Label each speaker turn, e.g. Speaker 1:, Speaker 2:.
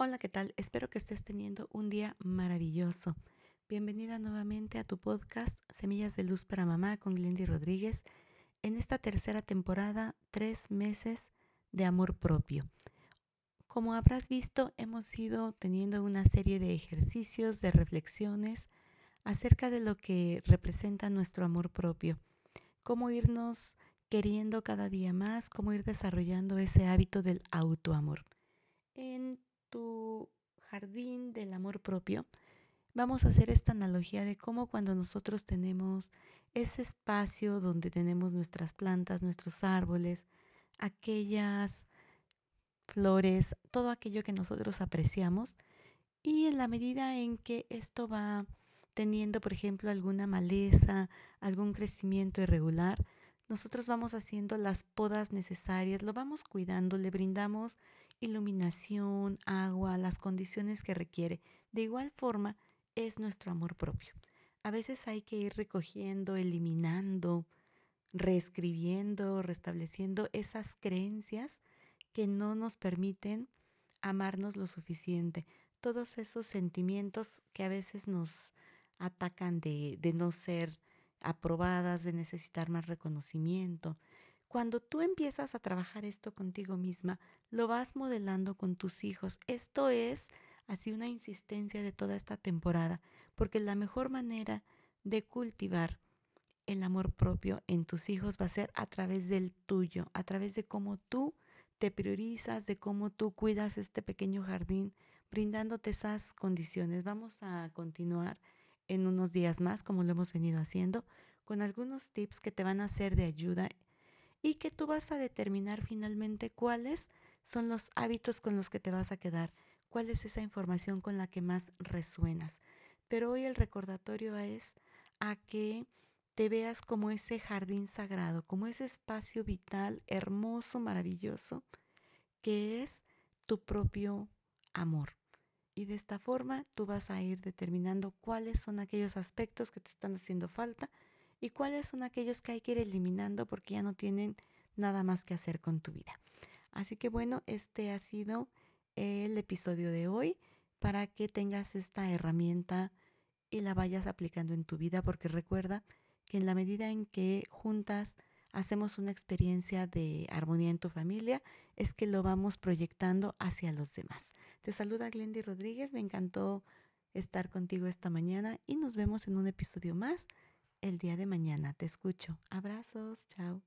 Speaker 1: Hola, ¿qué tal? Espero que estés teniendo un día maravilloso. Bienvenida nuevamente a tu podcast Semillas de Luz para Mamá con Glendy Rodríguez en esta tercera temporada, tres meses de amor propio. Como habrás visto, hemos ido teniendo una serie de ejercicios, de reflexiones acerca de lo que representa nuestro amor propio, cómo irnos queriendo cada día más, cómo ir desarrollando ese hábito del autoamor. En tu jardín del amor propio, vamos a hacer esta analogía de cómo cuando nosotros tenemos ese espacio donde tenemos nuestras plantas, nuestros árboles, aquellas flores, todo aquello que nosotros apreciamos, y en la medida en que esto va teniendo, por ejemplo, alguna maleza, algún crecimiento irregular, nosotros vamos haciendo las podas necesarias, lo vamos cuidando, le brindamos iluminación, agua, las condiciones que requiere. De igual forma es nuestro amor propio. A veces hay que ir recogiendo, eliminando, reescribiendo, restableciendo esas creencias que no nos permiten amarnos lo suficiente. Todos esos sentimientos que a veces nos atacan de, de no ser aprobadas, de necesitar más reconocimiento. Cuando tú empiezas a trabajar esto contigo misma, lo vas modelando con tus hijos. Esto es así una insistencia de toda esta temporada, porque la mejor manera de cultivar el amor propio en tus hijos va a ser a través del tuyo, a través de cómo tú te priorizas, de cómo tú cuidas este pequeño jardín, brindándote esas condiciones. Vamos a continuar en unos días más, como lo hemos venido haciendo, con algunos tips que te van a ser de ayuda y que tú vas a determinar finalmente cuáles son los hábitos con los que te vas a quedar, cuál es esa información con la que más resuenas. Pero hoy el recordatorio es a que te veas como ese jardín sagrado, como ese espacio vital, hermoso, maravilloso, que es tu propio amor. Y de esta forma tú vas a ir determinando cuáles son aquellos aspectos que te están haciendo falta y cuáles son aquellos que hay que ir eliminando porque ya no tienen nada más que hacer con tu vida. Así que bueno, este ha sido el episodio de hoy para que tengas esta herramienta y la vayas aplicando en tu vida porque recuerda que en la medida en que juntas hacemos una experiencia de armonía en tu familia, es que lo vamos proyectando hacia los demás. Te saluda Glendy Rodríguez, me encantó estar contigo esta mañana y nos vemos en un episodio más el día de mañana. Te escucho. Abrazos, chao.